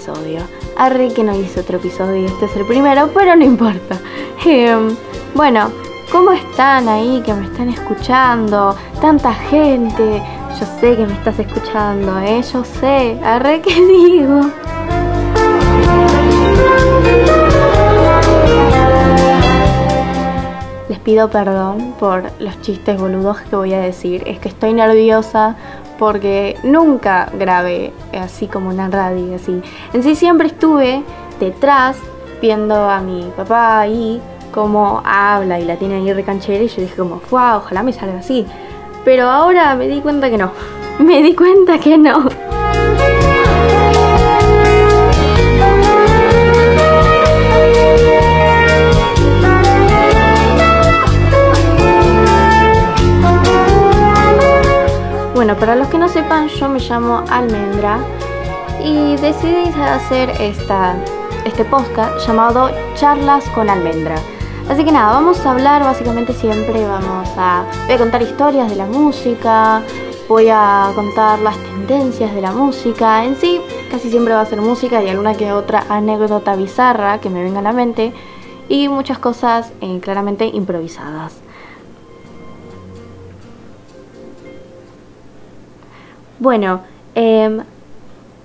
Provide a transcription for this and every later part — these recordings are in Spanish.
episodio. Arre que no hice otro episodio este es el primero, pero no importa. Em, bueno, ¿cómo están ahí que me están escuchando? Tanta gente. Yo sé que me estás escuchando, ¿eh? Yo sé. Arre que digo. Les pido perdón por los chistes boludos que voy a decir. Es que estoy nerviosa porque nunca grabé así como una radio, así. En sí siempre estuve detrás viendo a mi papá ahí cómo habla y la tiene ahí recanchera y yo dije como, wow, ojalá me salga así. Pero ahora me di cuenta que no. Me di cuenta que no. Para los que no sepan, yo me llamo Almendra y decidí hacer esta, este podcast llamado Charlas con Almendra. Así que nada, vamos a hablar básicamente siempre, vamos a, voy a contar historias de la música, voy a contar las tendencias de la música. En sí, casi siempre va a ser música y alguna que otra anécdota bizarra que me venga a la mente y muchas cosas eh, claramente improvisadas. Bueno, em,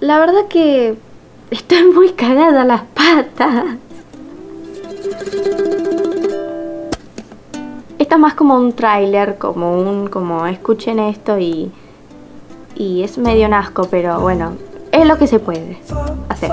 la verdad que estoy muy cagada las patas. Esto es más como un tráiler, como un, como escuchen esto y, y es medio nasco, pero bueno, es lo que se puede hacer.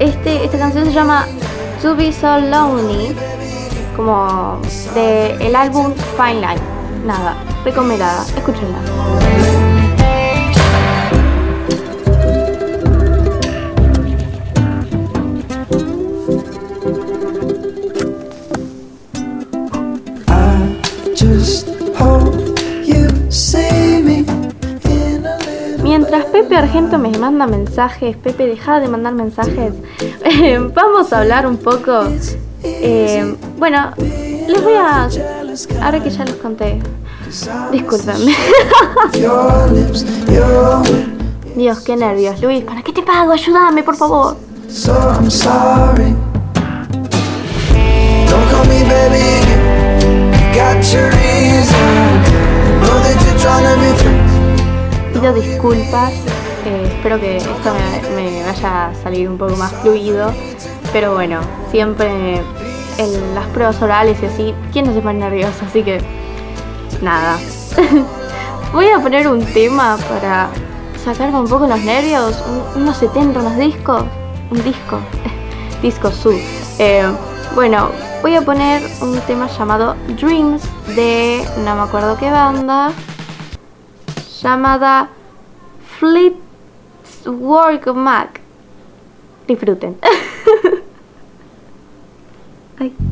este, esta canción se llama To Be So Lonely, como de el álbum Fine Line. Nada, recomendada, escúchenla. Mientras Pepe Argento me manda mensajes, Pepe deja de mandar mensajes, vamos a hablar un poco. Eh, bueno, les voy a... Ahora que ya les conté. Disculpenme. Dios, qué nervios. Luis, ¿para qué te pago? Ayúdame, por favor. Pido disculpas, eh, espero que esto me, vaya a salir un poco más fluido, pero bueno, siempre en las pruebas orales y así, ¿quién no se pone nervioso? Así que nada. Voy a poner un tema para sacarme un poco los nervios, unos 70, unos discos, un disco, disco su. Eh, bueno, voy a poner un tema llamado Dreams de no me acuerdo qué banda llamada Fleetwood Mac. Disfruten. Ay.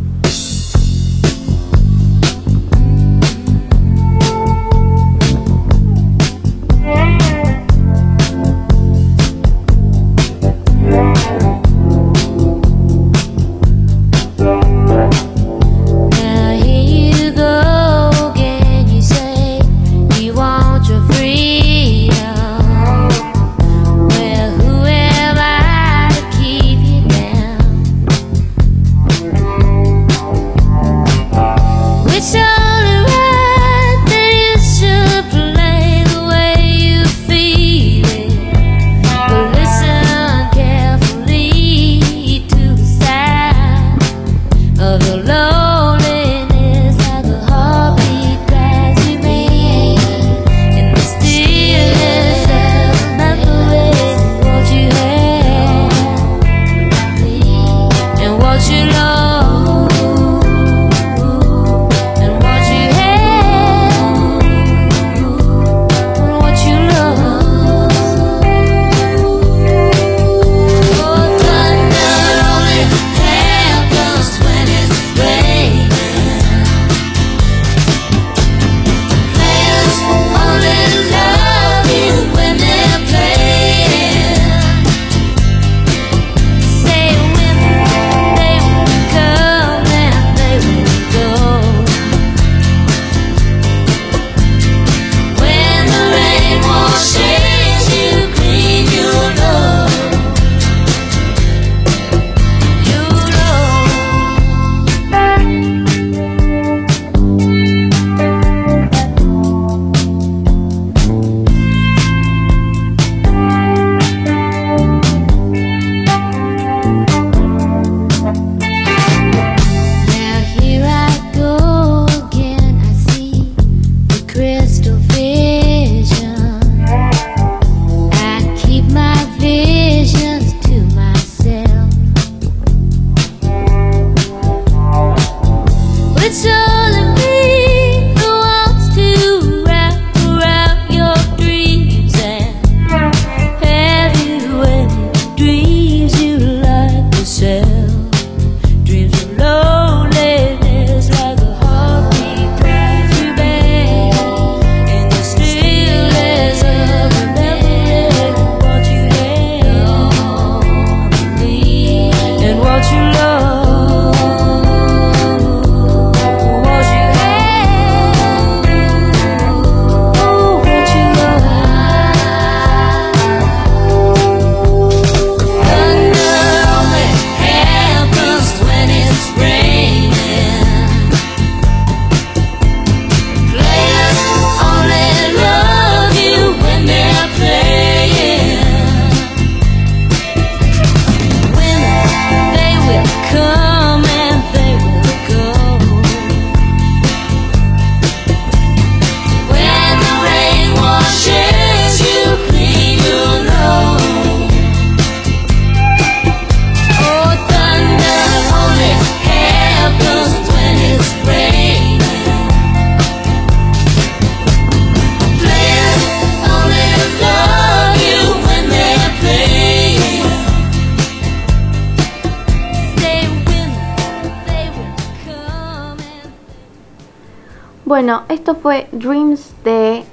Esto fue Dreams de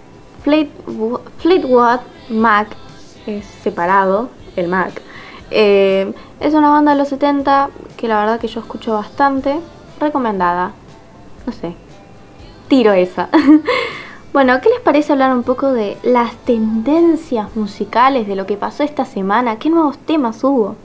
Fleetwood Mac, es separado el Mac. Eh, es una banda de los 70 que la verdad que yo escucho bastante, recomendada. No sé, tiro esa. bueno, ¿qué les parece hablar un poco de las tendencias musicales de lo que pasó esta semana? ¿Qué nuevos temas hubo?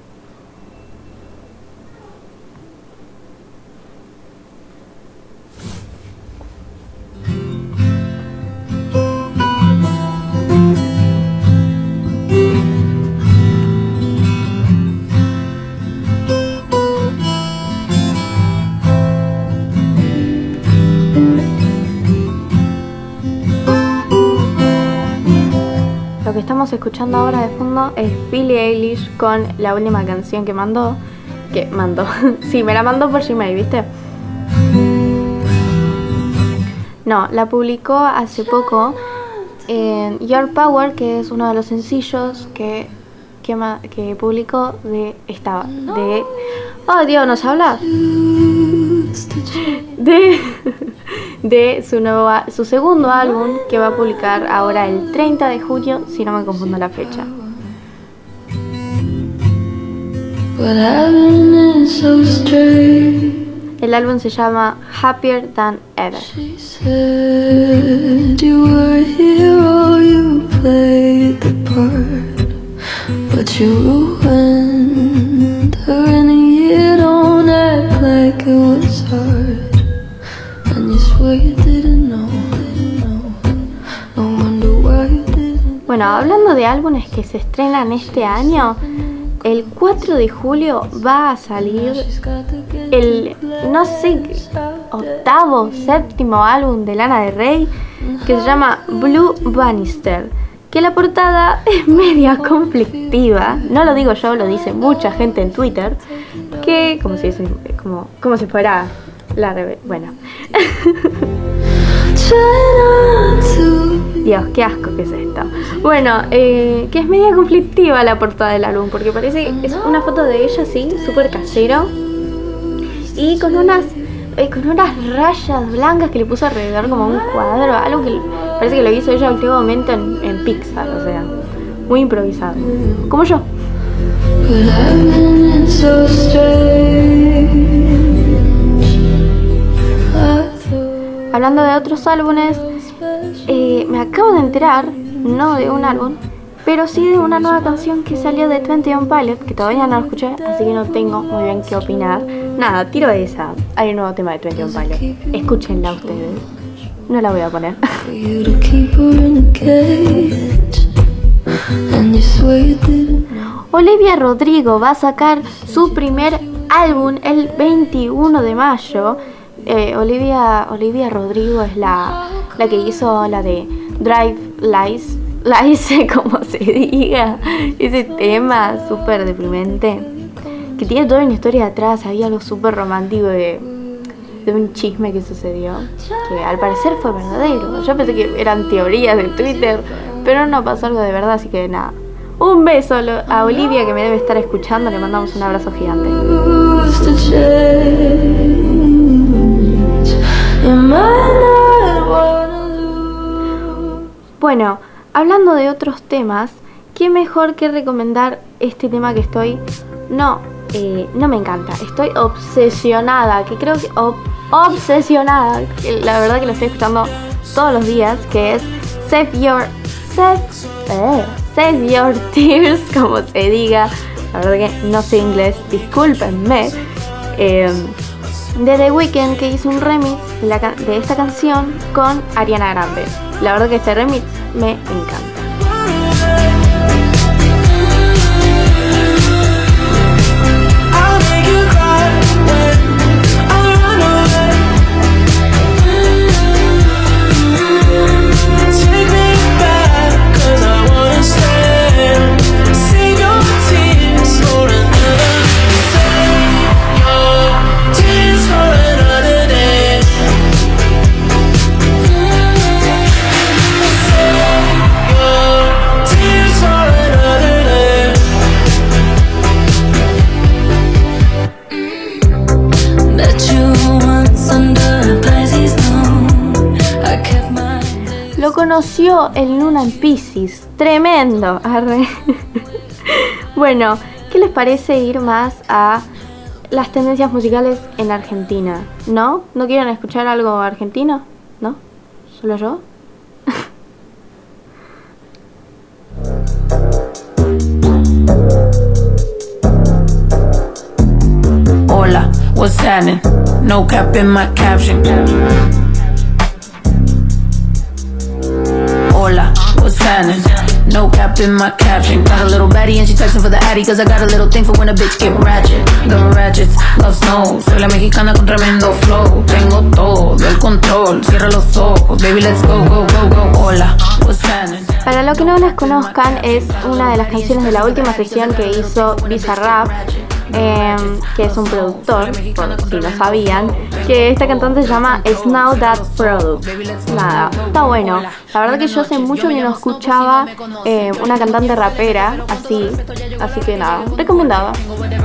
Estamos escuchando ahora de fondo es Billie Eilish con la última canción que mandó. Que mandó. sí, me la mandó por Gmail, ¿viste? No, la publicó hace poco en Your Power, que es uno de los sencillos que, que, que publicó de esta. de. Oh Dios, ¿nos habla? De de su, nuevo, su segundo álbum que va a publicar ahora el 30 de julio, si no me confundo la fecha. El álbum se llama Happier Than Ever. But bueno, hablando de álbumes que se estrenan este año, el 4 de julio va a salir el, no sé, octavo, séptimo álbum de Lana de Rey que se llama Blue Bannister. Que la portada es media conflictiva, no lo digo yo, lo dice mucha gente en Twitter, que como si, como, como si fuera la Bueno. Dios, qué asco que es esto. Bueno, eh, que es media conflictiva la portada del álbum, porque parece es una foto de ella así, súper casero, y con unas eh, con unas rayas blancas que le puso alrededor como un cuadro, algo que parece que lo hizo ella en último momento en, en Pixar, o sea, muy improvisado, como yo. Hablando de otros álbumes, eh, me acabo de enterar, no de un álbum, pero sí de una nueva canción que salió de 21 Pilot, que todavía no la escuché, así que no tengo muy bien qué opinar. Nada, tiro esa. Hay un nuevo tema de 21 Pilot. Escúchenla ustedes. No la voy a poner. Olivia Rodrigo va a sacar su primer álbum el 21 de mayo eh, Olivia, Olivia Rodrigo es la, la que hizo la de Drive Lies, Lies, como se diga, ese tema súper deprimente, que tiene toda una historia atrás, había algo súper romántico de, de un chisme que sucedió, que al parecer fue verdadero. Yo pensé que eran teorías de Twitter, pero no pasó algo de verdad, así que nada. Un beso a Olivia que me debe estar escuchando, le mandamos un abrazo gigante. Bueno, hablando de otros temas, qué mejor que recomendar este tema que estoy. No, eh, no me encanta. Estoy obsesionada, que creo que obsesionada. la verdad que lo estoy escuchando todos los días, que es Save Your Save, eh, save Your Tears, como se diga. La verdad que no sé inglés, discúlpenme. Eh, de The Weeknd que hizo un remix de esta canción con Ariana Grande. La verdad que este remix me encanta. Luna en Pisces. Tremendo. bueno, ¿qué les parece ir más a las tendencias musicales en Argentina? ¿No? ¿No quieren escuchar algo argentino? ¿No? ¿Solo yo? Hola, what's happening? No cap in my caption. Para los que no las conozcan, es una de las canciones de la última sesión que hizo Bizarrap Em, que es un productor, por si no sabían, que esta cantante se llama Snow That Product. Nada, está bueno. La verdad que yo hace mucho que no escuchaba eh, una cantante rapera así, así que nada, recomendaba.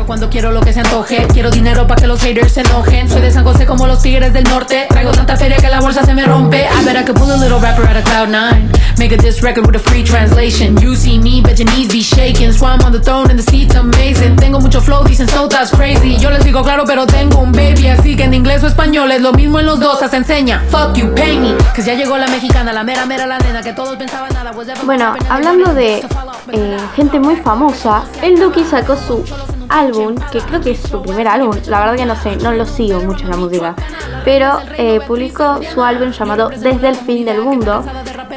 Cuando quiero lo que se antoje, quiero dinero para que los haters se enojen. Soy de San José como los tigres del norte. Traigo tanta feria que la bolsa se me rompe. I bet I could pull a little rapper out of cloud nine. Make a diss record with a free translation. You see me, bet your knees be shaking. Swam on the throne and the seat's amazing. Tengo mucho flow, dicen so that's crazy. Yo les digo claro, pero tengo un baby. Así que en inglés o español es lo mismo en los dos. Se enseña. Fuck you, pay me. Que ya llegó la mexicana, la mera mera la nena. Que todos pensaban nada. Bueno, hablando de eh, gente muy famosa, el Duki sacó su álbum, que creo que es su primer álbum, la verdad que no sé, no lo sigo mucho en la música, pero eh, publicó su álbum llamado Desde el fin del mundo,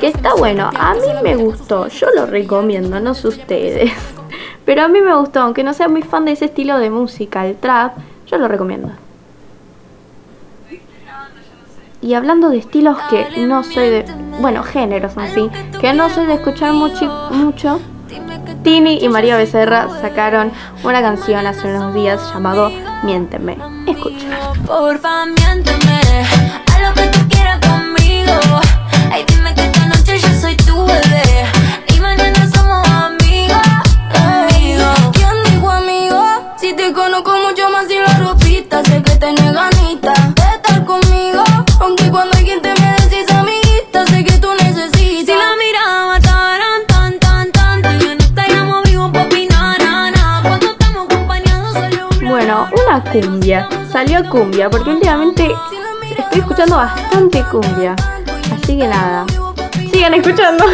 que está bueno, a mí me gustó, yo lo recomiendo, no sé ustedes, pero a mí me gustó, aunque no sea muy fan de ese estilo de música, el trap, yo lo recomiendo. Y hablando de estilos que no soy de, bueno, géneros así, que no soy de escuchar mucho, mucho Tini y María Becerra sacaron una canción hace unos días llamado Miénteme. Escucha. Porfa, miénteme cumbia. Salió cumbia porque últimamente estoy escuchando bastante cumbia. Así que nada. Sigan escuchando.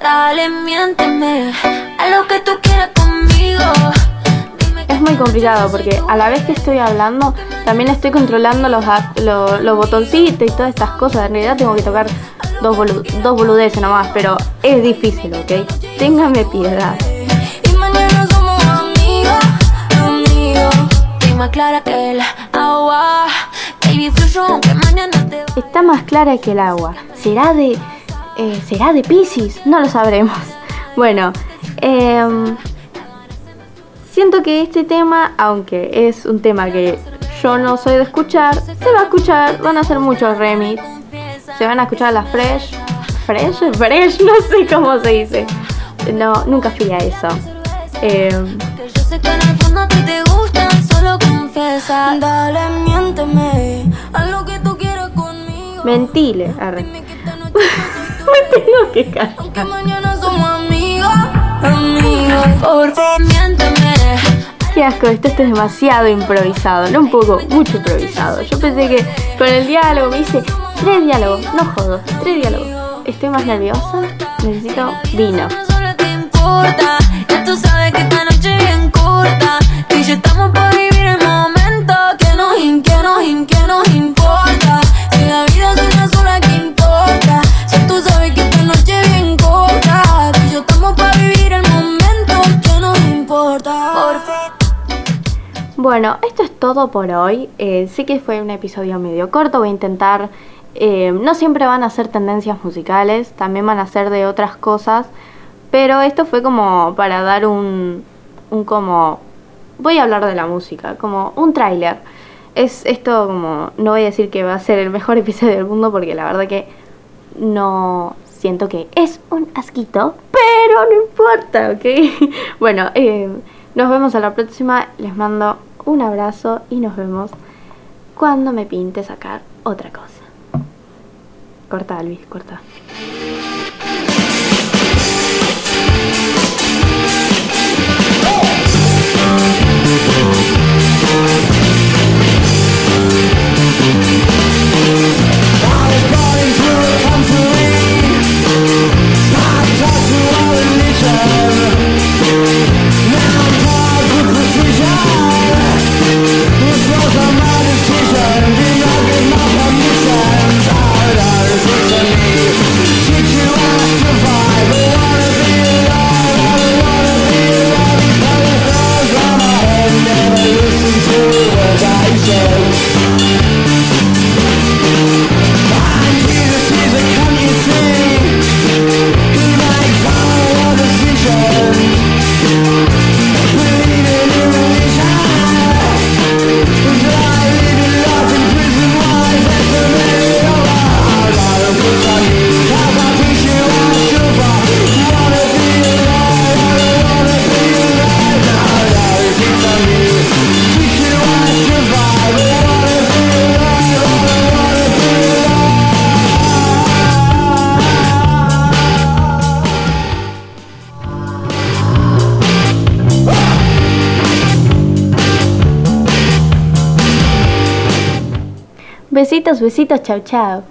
Dale, miénteme a lo que tú quieras conmigo. Es muy complicado porque a la vez que estoy hablando, también estoy controlando los, ac- lo- los botoncitos y todas estas cosas. En realidad tengo que tocar dos, bolu- dos boludeces nomás, pero es difícil, ¿ok? Ténganme piedad. y mañana somos amigos, amigos. Estoy más clara que el agua. Baby, fluyo aunque mañana te va. Está más clara que el agua. ¿Será de. eh, ¿Será de Pisces? No lo sabremos. Bueno, em, siento que este tema, aunque es un tema que yo no soy de escuchar, se va a escuchar, van a hacer muchos remix. Se van a escuchar las fresh. ¿Fresh? Fresh, no sé cómo se dice. No, nunca fui a eso. Que yo sé que en el fondo a ti te gustan, solo confiesa. Dale, miénteme a lo que tú quieras conmigo. mentile. arre. Me tengo que callar. Aunque mañana somos amigos, amigos. Por favor, miénteme. Qué asco, esto, esto es demasiado improvisado, no un poco, mucho improvisado. Yo pensé que con el diálogo me hice tres diálogos, no jodos, tres diálogos. Estoy más nerviosa, necesito vino. Bueno, esto es todo por hoy. Eh, sé que fue un episodio medio corto, voy a intentar... eh, no siempre van a ser tendencias musicales, también van a ser de otras cosas, pero esto fue como para dar un, como... Voy a hablar de la música, como un tráiler. Es esto como... No voy a decir que va a ser el mejor episodio del mundo porque la verdad que no siento que es un asquito, pero no importa, ¿ok? bueno, eh, nos vemos a la próxima. Les mando un abrazo y nos vemos cuando me pinte sacar otra cosa. Corta, Luis, corta. Besitos, besitos, chau, chau.